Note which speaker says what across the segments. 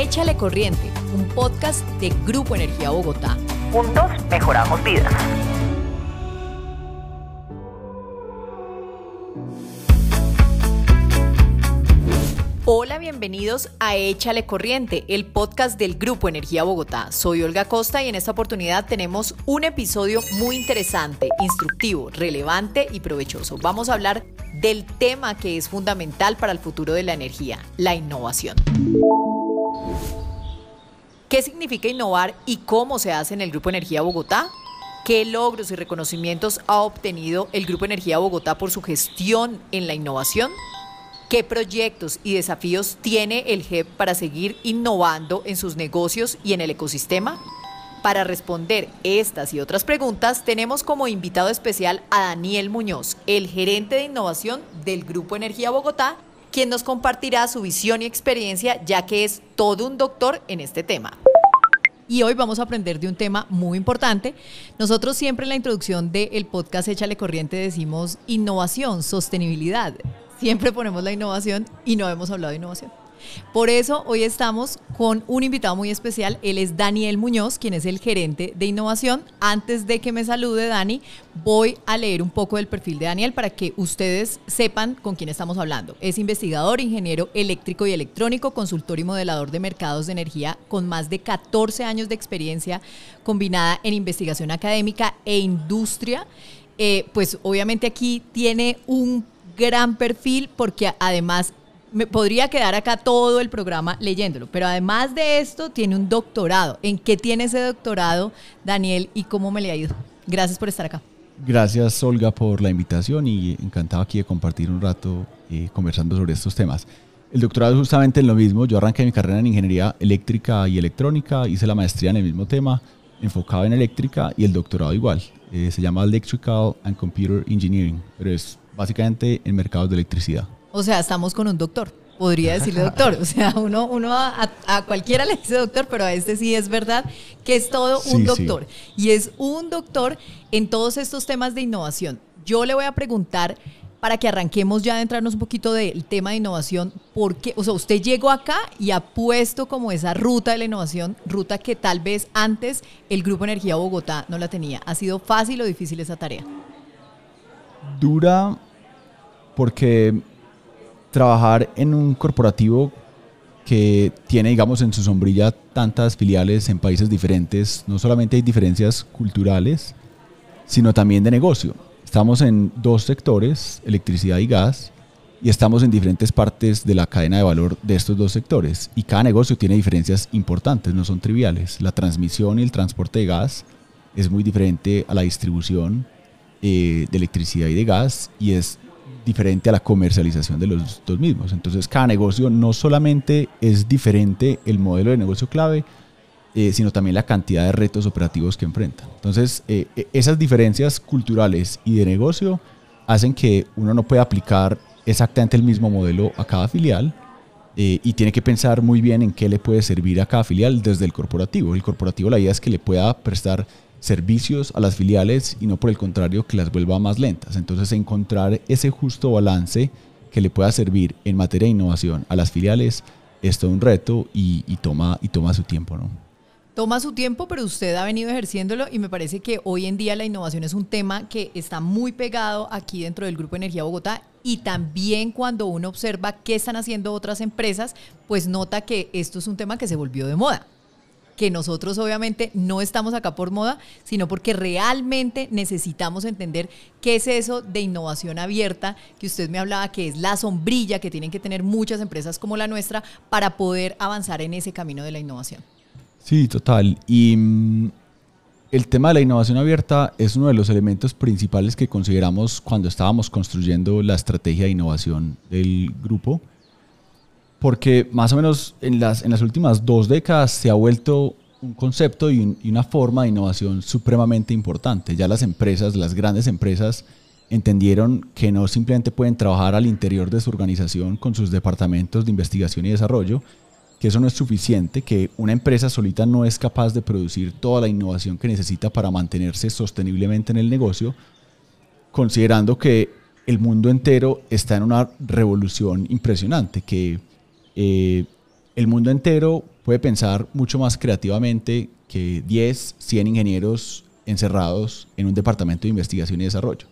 Speaker 1: Échale Corriente, un podcast de Grupo Energía Bogotá.
Speaker 2: Juntos mejoramos vidas.
Speaker 1: Hola, bienvenidos a Échale Corriente, el podcast del Grupo Energía Bogotá. Soy Olga Costa y en esta oportunidad tenemos un episodio muy interesante, instructivo, relevante y provechoso. Vamos a hablar del tema que es fundamental para el futuro de la energía, la innovación. ¿Qué significa innovar y cómo se hace en el Grupo Energía Bogotá? ¿Qué logros y reconocimientos ha obtenido el Grupo Energía Bogotá por su gestión en la innovación? ¿Qué proyectos y desafíos tiene el GEP para seguir innovando en sus negocios y en el ecosistema? Para responder estas y otras preguntas, tenemos como invitado especial a Daniel Muñoz, el gerente de innovación del Grupo Energía Bogotá, quien nos compartirá su visión y experiencia, ya que es todo un doctor en este tema. Y hoy vamos a aprender de un tema muy importante. Nosotros siempre en la introducción del podcast Échale Corriente decimos innovación, sostenibilidad siempre ponemos la innovación y no hemos hablado de innovación. Por eso hoy estamos con un invitado muy especial. Él es Daniel Muñoz, quien es el gerente de innovación. Antes de que me salude Dani, voy a leer un poco del perfil de Daniel para que ustedes sepan con quién estamos hablando. Es investigador, ingeniero eléctrico y electrónico, consultor y modelador de mercados de energía con más de 14 años de experiencia combinada en investigación académica e industria. Eh, pues obviamente aquí tiene un gran perfil porque además me podría quedar acá todo el programa leyéndolo, pero además de esto tiene un doctorado. ¿En qué tiene ese doctorado, Daniel, y cómo me le ha ido? Gracias por estar acá.
Speaker 3: Gracias, Olga, por la invitación y encantado aquí de compartir un rato eh, conversando sobre estos temas. El doctorado es justamente en lo mismo. Yo arranqué mi carrera en ingeniería eléctrica y electrónica, hice la maestría en el mismo tema, enfocado en eléctrica y el doctorado igual. Eh, se llama Electrical and Computer Engineering, pero es básicamente en mercados de electricidad.
Speaker 1: O sea, estamos con un doctor. Podría decirle doctor. O sea, uno, uno a, cualquiera le dice doctor, pero a este sí es verdad que es todo un doctor. Y es un doctor en todos estos temas de innovación. Yo le voy a preguntar para que arranquemos ya de entrarnos un poquito del tema de innovación, porque, o sea, usted llegó acá y ha puesto como esa ruta de la innovación, ruta que tal vez antes el Grupo Energía Bogotá no la tenía. ¿Ha sido fácil o difícil esa tarea?
Speaker 3: Dura porque trabajar en un corporativo que tiene, digamos, en su sombrilla tantas filiales en países diferentes, no solamente hay diferencias culturales, sino también de negocio. Estamos en dos sectores, electricidad y gas, y estamos en diferentes partes de la cadena de valor de estos dos sectores. Y cada negocio tiene diferencias importantes, no son triviales. La transmisión y el transporte de gas es muy diferente a la distribución eh, de electricidad y de gas y es diferente a la comercialización de los dos mismos. Entonces cada negocio no solamente es diferente el modelo de negocio clave, eh, sino también la cantidad de retos operativos que enfrenta. Entonces eh, e, esas diferencias culturales y de negocio hacen que uno no pueda aplicar exactamente el mismo modelo a cada filial eh, y tiene que pensar muy bien en qué le puede servir a cada filial desde el corporativo. El corporativo la idea es que le pueda prestar servicios a las filiales y no por el contrario que las vuelva más lentas. Entonces encontrar ese justo balance que le pueda servir en materia de innovación a las filiales es todo un reto y, toma, y toma su tiempo. ¿no?
Speaker 1: Toma su tiempo, pero usted ha venido ejerciéndolo y me parece que hoy en día la innovación es un tema que está muy pegado aquí dentro del Grupo Energía Bogotá y también cuando uno observa qué están haciendo otras empresas, pues nota que esto es un tema que se volvió de moda que nosotros obviamente no estamos acá por moda, sino porque realmente necesitamos entender qué es eso de innovación abierta, que usted me hablaba que es la sombrilla que tienen que tener muchas empresas como la nuestra para poder avanzar en ese camino de la innovación.
Speaker 3: Sí, total. Y mm, el tema de la innovación abierta es uno de los elementos principales que consideramos cuando estábamos construyendo la estrategia de innovación del grupo porque más o menos en las, en las últimas dos décadas se ha vuelto un concepto y, una forma de innovación supremamente importante. Ya las empresas, las grandes empresas, entendieron que no simplemente pueden trabajar al interior de su organización con sus departamentos de investigación y desarrollo, que eso no es suficiente, que una empresa solita no es capaz de producir toda la innovación que necesita para mantenerse sosteniblemente en el negocio, considerando que el mundo entero está en una revolución impresionante, que eh, el mundo entero puede pensar mucho más creativamente que 10, 100 ingenieros encerrados en un departamento de investigación y desarrollo.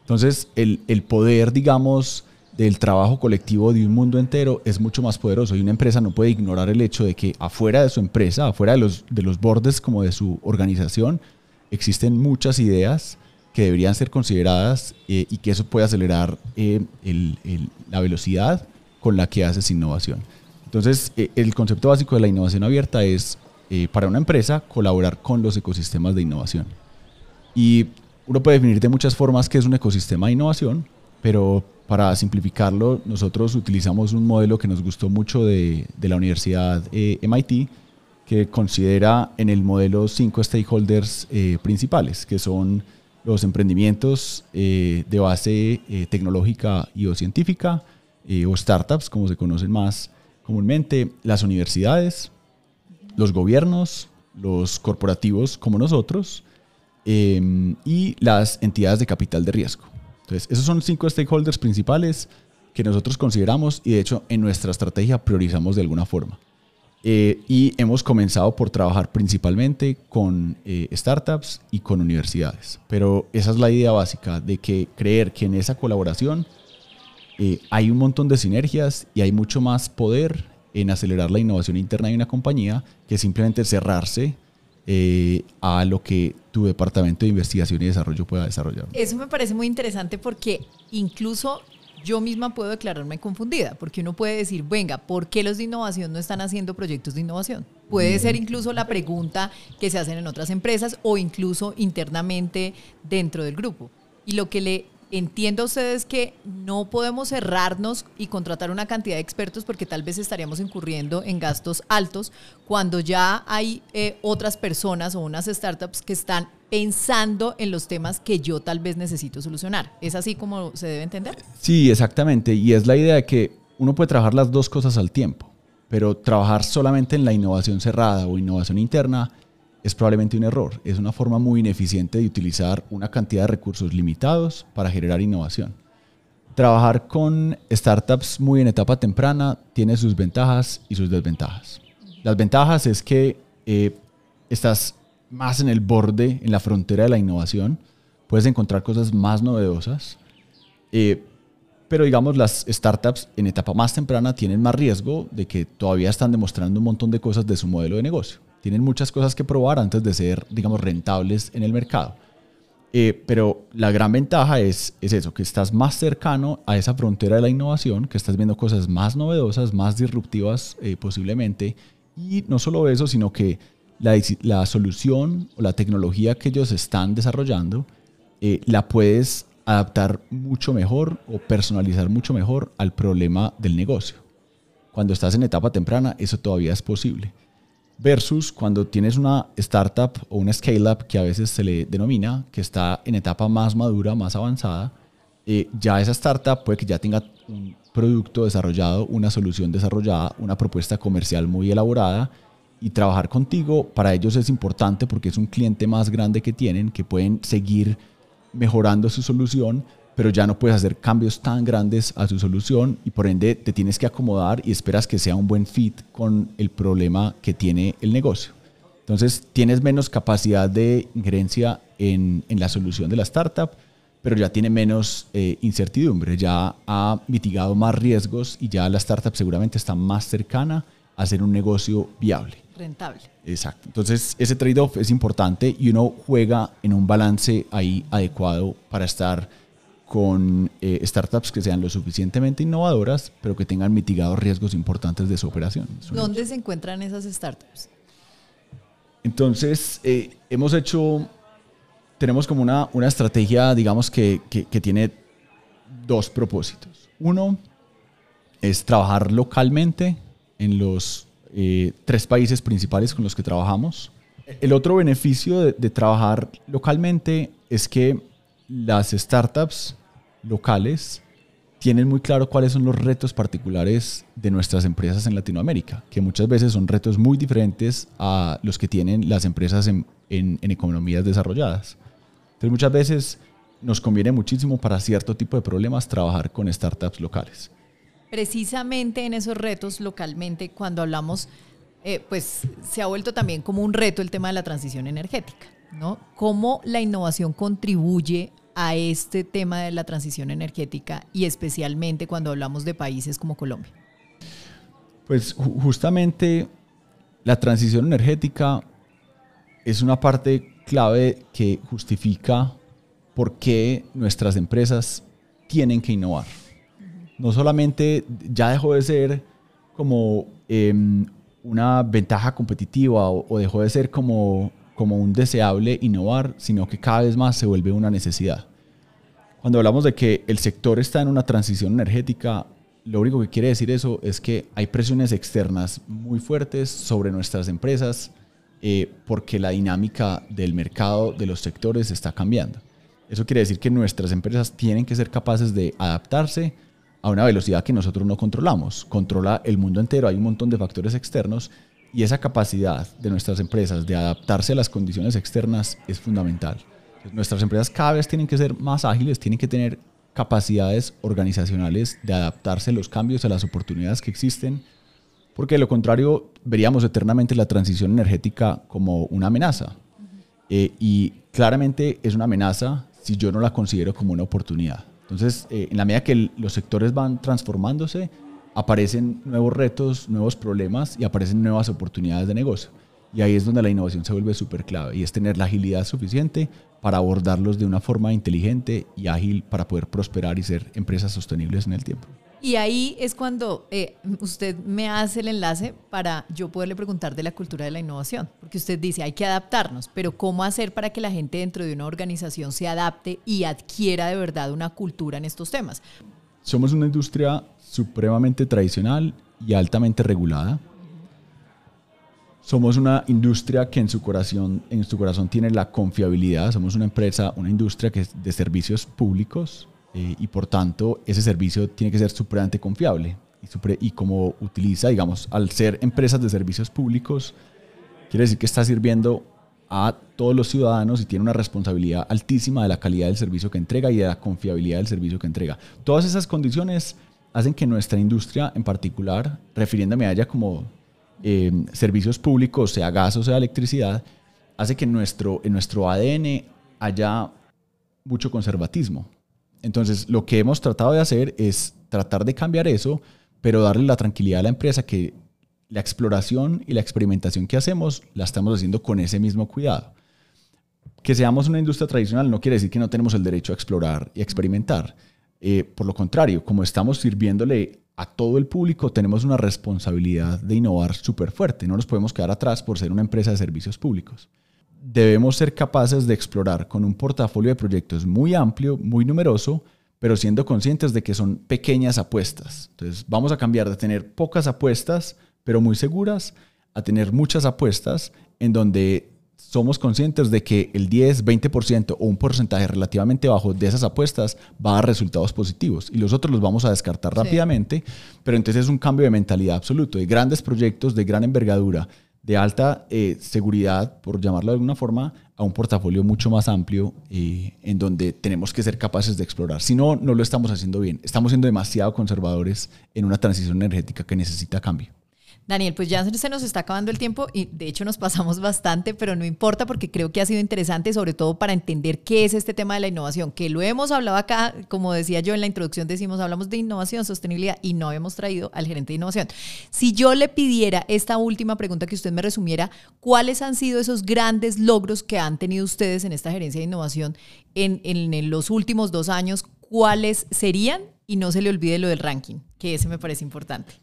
Speaker 3: Entonces, el, poder, digamos, del trabajo colectivo de un mundo entero es mucho más poderoso y una empresa no puede ignorar el hecho de que afuera de su empresa, afuera de los, de los bordes como de su organización, existen muchas ideas que deberían ser consideradas eh, y que eso puede acelerar eh, la velocidad con la que haces innovación. Entonces, eh, el concepto básico de la innovación abierta es, para una empresa, colaborar con los ecosistemas de innovación. Y uno puede definir de muchas formas qué es un ecosistema de innovación, pero para simplificarlo, nosotros utilizamos un modelo que nos gustó mucho de, la Universidad eh, MIT, que considera en el modelo cinco stakeholders eh, principales, que son los emprendimientos eh, de base eh, tecnológica y o científica, eh, o startups, como se conocen más comúnmente, las universidades, los gobiernos, los corporativos como nosotros, eh, y las entidades de capital de riesgo. Entonces, esos son cinco stakeholders principales que nosotros consideramos y de hecho en nuestra estrategia priorizamos de alguna forma. Eh, y hemos comenzado por trabajar principalmente con eh, startups y con universidades. Pero esa es la idea básica de que creer que en esa colaboración eh, hay un montón de sinergias y hay mucho más poder en acelerar la innovación interna de una compañía que simplemente cerrarse eh, a lo que tu departamento de investigación y desarrollo pueda desarrollar.
Speaker 1: Eso me parece muy interesante porque incluso yo misma puedo declararme confundida, porque uno puede decir, venga, ¿por qué los de innovación no están haciendo proyectos de innovación? Puede ser incluso la pregunta que se hacen en otras empresas o incluso internamente dentro del grupo. Y lo que le entiendo a ustedes que no podemos cerrarnos y contratar una cantidad de expertos porque tal vez estaríamos incurriendo en gastos altos cuando ya hay eh, otras personas o unas startups que están pensando en los temas que yo tal vez necesito solucionar. ¿Es así como se debe entender?
Speaker 3: Sí, exactamente. Y es la idea de que uno puede trabajar las dos cosas al tiempo, pero trabajar solamente en la innovación cerrada o innovación interna es probablemente un error. Es una forma muy ineficiente de utilizar una cantidad de recursos limitados para generar innovación. Trabajar con startups muy en etapa temprana tiene sus ventajas y sus desventajas. Las ventajas es que eh, estás más en el borde, en la frontera de la innovación, puedes encontrar cosas más novedosas, eh, pero digamos las startups en etapa más temprana tienen más riesgo de que todavía están demostrando un montón de cosas de su modelo de negocio tienen muchas cosas que probar antes de ser, digamos, rentables en el mercado. Eh, pero la gran ventaja es, es eso, que estás más cercano a esa frontera de la innovación, que estás viendo cosas más novedosas, más disruptivas eh, posiblemente. Y no solo eso, sino que la, solución o la tecnología que ellos están desarrollando eh, la puedes adaptar mucho mejor o personalizar mucho mejor al problema del negocio. Cuando estás en etapa temprana, eso todavía es posible versus cuando tienes una startup o una scale-up que a veces se le denomina, que está en etapa más madura, más avanzada, eh, ya esa startup puede que ya tenga un producto desarrollado, una solución desarrollada, una propuesta comercial muy elaborada y trabajar contigo para ellos es importante porque es un cliente más grande que tienen, que pueden seguir mejorando su solución pero ya no puedes hacer cambios tan grandes a su solución y por ende te tienes que acomodar y esperas que sea un buen fit con el problema que tiene el negocio. Entonces tienes menos capacidad de injerencia en, en la solución de la startup, pero ya tiene menos eh, incertidumbre, ya ha mitigado más riesgos y ya la startup seguramente está más cercana a ser un negocio viable.
Speaker 1: Rentable.
Speaker 3: Exacto. Entonces ese trade-off es importante y uno juega en un balance ahí adecuado para estar con eh, startups que sean lo suficientemente innovadoras, pero que tengan mitigados riesgos importantes de su operación.
Speaker 1: ¿Dónde se encuentran esas startups?
Speaker 3: Entonces, eh, hemos hecho, tenemos como una, una estrategia, digamos, que, que, que, tiene dos propósitos. Uno es trabajar localmente en los eh, tres países principales con los que trabajamos. El otro beneficio de, de trabajar localmente es que las startups locales tienen muy claro cuáles son los retos particulares de nuestras empresas en Latinoamérica, que muchas veces son retos muy diferentes a los que tienen las empresas en, en, en economías desarrolladas. Entonces muchas veces nos conviene muchísimo para cierto tipo de problemas trabajar con startups locales.
Speaker 1: Precisamente en esos retos localmente, cuando hablamos eh, pues se ha vuelto también como un reto el tema de la transición energética, ¿no? ¿Cómo la innovación contribuye a este tema de la transición energética y especialmente cuando hablamos de países como Colombia?
Speaker 3: Pues justamente la transición energética es una parte clave que justifica por qué nuestras empresas tienen que innovar. No solamente ya dejó de ser como em, una ventaja competitiva o, dejó de ser como, como un deseable innovar, sino que cada vez más se vuelve una necesidad. Cuando hablamos de que el sector está en una transición energética, lo único que quiere decir eso es que hay presiones externas muy fuertes sobre nuestras empresas eh, porque la dinámica del mercado de los sectores está cambiando. Eso quiere decir que nuestras empresas tienen que ser capaces de adaptarse a una velocidad que nosotros no controlamos. Controla el mundo entero, hay un montón de factores externos y esa capacidad de nuestras empresas de adaptarse a las condiciones externas es fundamental. nuestras empresas cada vez tienen que ser más ágiles, tienen que tener capacidades organizacionales de adaptarse a los cambios, a las oportunidades que existen, porque de lo contrario veríamos eternamente la transición energética como una amenaza. Eh, y claramente es una amenaza si yo no la considero como una oportunidad. Entonces, eh, en la medida que los sectores van transformándose, aparecen nuevos retos, nuevos problemas y aparecen nuevas oportunidades de negocio. Y ahí es donde la innovación se vuelve súper clave y es tener la agilidad suficiente para abordarlos de una forma inteligente y ágil para poder prosperar y ser empresas sostenibles en el tiempo.
Speaker 1: Y ahí es cuando eh, usted me hace el enlace para yo poderle preguntar de la cultura de la innovación, porque usted dice hay que adaptarnos, pero ¿cómo hacer para que la gente dentro de una organización se adapte y adquiera de verdad una cultura en estos temas?
Speaker 3: Somos una industria supremamente tradicional y altamente regulada somos una industria que en su corazón, en su corazón tiene la confiabilidad. Somos una empresa, una industria que es de servicios públicos eh, y por tanto ese servicio tiene que ser supremamente confiable. Y, y como utiliza, digamos, al ser empresas de servicios públicos, quiere decir que está sirviendo a todos los ciudadanos y tiene una responsabilidad altísima de la calidad del servicio que entrega y de la confiabilidad del servicio que entrega. Todas esas condiciones hacen que nuestra industria en particular, refiriéndome a ella como Em, servicios públicos, sea gas o sea electricidad, hace que nuestro, en nuestro ADN haya mucho conservatismo. Entonces, lo que hemos tratado de hacer es tratar de cambiar eso, pero darle la tranquilidad a la empresa que la exploración y la experimentación que hacemos la estamos haciendo con ese mismo cuidado. Que seamos una industria tradicional no quiere decir que no tenemos el derecho a explorar y experimentar. Eh, por lo contrario, como estamos sirviéndole a todo el público tenemos una responsabilidad de innovar súper fuerte. No nos podemos quedar atrás por ser una empresa de servicios públicos. Debemos ser capaces de explorar con un portafolio de proyectos muy amplio, muy numeroso, pero siendo conscientes de que son pequeñas apuestas. Entonces vamos a cambiar de tener pocas apuestas, pero muy seguras, a tener muchas apuestas en donde somos conscientes de que el 10, 20% o un porcentaje relativamente bajo de esas apuestas va a dar resultados positivos y los otros los vamos a descartar rápidamente, pero entonces es un cambio de mentalidad absoluto, de grandes proyectos de gran envergadura, de alta eh, seguridad, por llamarlo de alguna forma, a un portafolio mucho más amplio eh, en donde tenemos que ser capaces de explorar. Si no, no lo estamos haciendo bien. Estamos siendo demasiado conservadores en una transición energética que necesita cambio.
Speaker 1: Daniel, pues ya se nos está acabando el tiempo y de hecho nos pasamos bastante, pero no importa porque creo que ha sido interesante, sobre todo para entender qué es este tema de la innovación, que lo hemos hablado acá, como decía yo en la introducción, decimos, hablamos de innovación, sostenibilidad y no hemos traído al gerente de innovación. Si yo le pidiera esta última pregunta que usted me resumiera, ¿cuáles han sido esos grandes logros que han tenido ustedes en esta gerencia de innovación en, en los últimos dos años? ¿Cuáles serían? Y no se le olvide lo del ranking, que ese me parece importante.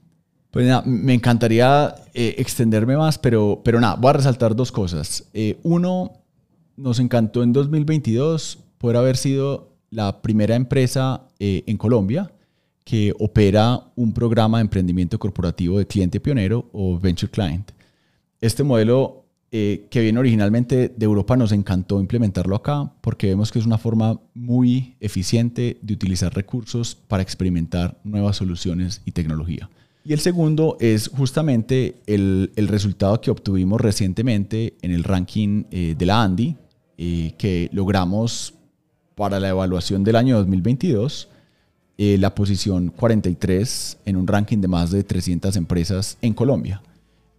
Speaker 3: Pues nada, me encantaría eh, extenderme más, pero, pero nada, voy a resaltar dos cosas. Eh, uno, nos encantó en 2022 poder haber sido la primera empresa eh, en Colombia que opera un programa de emprendimiento corporativo de cliente pionero o venture client. Este modelo que viene originalmente de Europa nos encantó implementarlo acá porque vemos que es una forma muy eficiente de utilizar recursos para experimentar nuevas soluciones y tecnología. Y el segundo es justamente el, resultado que obtuvimos recientemente en el ranking eh, de la Andy, eh, que logramos para la evaluación del año 2022 eh, la posición 43 en un ranking de más de 300 empresas en Colombia.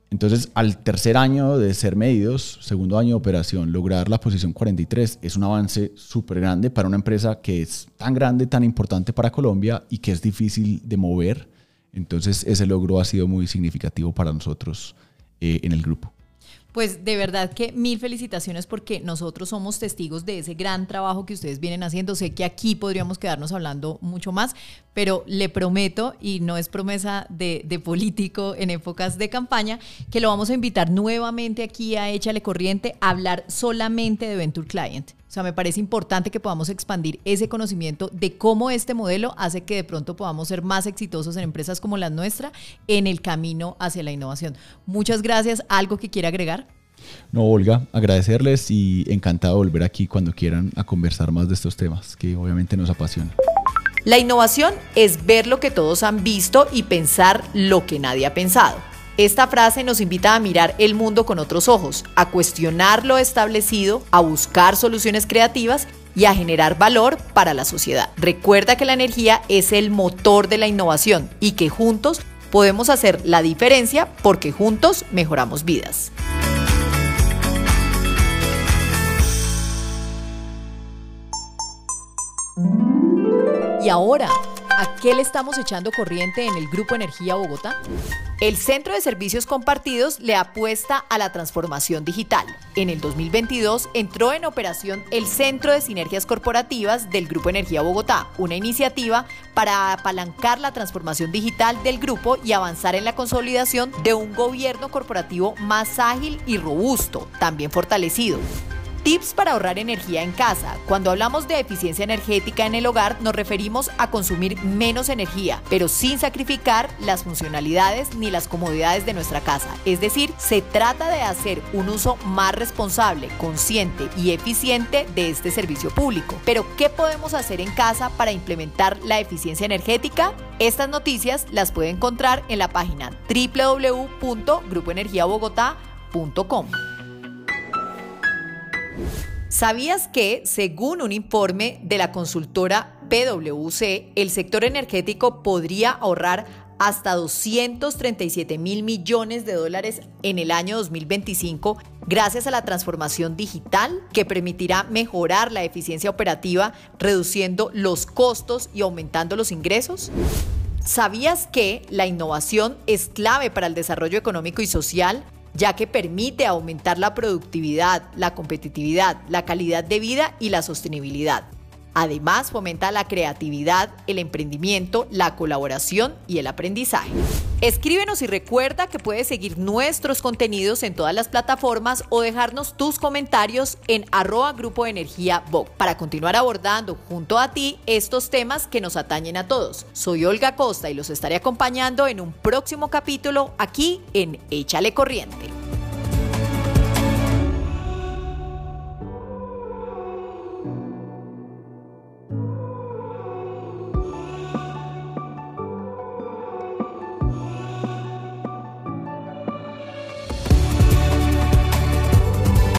Speaker 3: Entonces, al tercer año de ser medidos, segundo año de operación, lograr la posición 43 es un avance súper grande para una empresa que es tan grande, tan importante para Colombia y que es difícil de mover. Entonces, ese logro ha sido muy significativo para nosotros eh, en el grupo.
Speaker 1: Pues de verdad que mil felicitaciones porque nosotros somos testigos de ese gran trabajo que ustedes vienen haciendo. Sé que aquí podríamos quedarnos hablando mucho más, pero le prometo, y no es promesa de, político en épocas de campaña, que lo vamos a invitar nuevamente aquí a Échale Corriente a hablar solamente de Venture Client. O sea, me parece importante que podamos expandir ese conocimiento de cómo este modelo hace que de pronto podamos ser más exitosos en empresas como la nuestra en el camino hacia la innovación. Muchas gracias. ¿Algo que quiera agregar?
Speaker 3: No, Olga, agradecerles y encantado de volver aquí cuando quieran a conversar más de estos temas que obviamente nos apasionan.
Speaker 1: La innovación es ver lo que todos han visto y pensar lo que nadie ha pensado. Esta frase nos invita a mirar el mundo con otros ojos, a cuestionar lo establecido, a buscar soluciones creativas y a generar valor para la sociedad. Recuerda que la energía es el motor de la innovación y que juntos podemos hacer la diferencia porque juntos mejoramos vidas. Y ahora, ¿a qué le estamos echando corriente en el Grupo Energía Bogotá? El Centro de Servicios Compartidos le apuesta a la transformación digital. En el 2022 entró en operación el Centro de Sinergias Corporativas del Grupo Energía Bogotá, una iniciativa para apalancar la transformación digital del grupo y avanzar en la consolidación de un gobierno corporativo más ágil y robusto, también fortalecido. Tips para ahorrar energía en casa. Cuando hablamos de eficiencia energética en el hogar nos referimos a consumir menos energía, pero sin sacrificar las funcionalidades ni las comodidades de nuestra casa. Es decir, se trata de hacer un uso más responsable, consciente y eficiente de este servicio público. Pero, ¿qué podemos hacer en casa para implementar la eficiencia energética? Estas noticias las puede encontrar en la página www.grupoenergiabogotá.com. ¿Sabías que, según un informe de la consultora PwC, el sector energético podría ahorrar hasta 237 mil millones de dólares en el año 2025 gracias a la transformación digital que permitirá mejorar la eficiencia operativa, reduciendo los costos y aumentando los ingresos? ¿Sabías que la innovación es clave para el desarrollo económico y social? Ya que permite aumentar la productividad, la competitividad, la calidad de vida y la sostenibilidad. Además, fomenta la creatividad, el emprendimiento, la colaboración y el aprendizaje. Escríbenos y recuerda que puedes seguir nuestros contenidos en todas las plataformas o dejarnos tus comentarios en arroba grupo energía para continuar abordando junto a ti estos temas que nos atañen a todos. Soy Olga Costa y los estaré acompañando en un próximo capítulo aquí en Échale Corriente.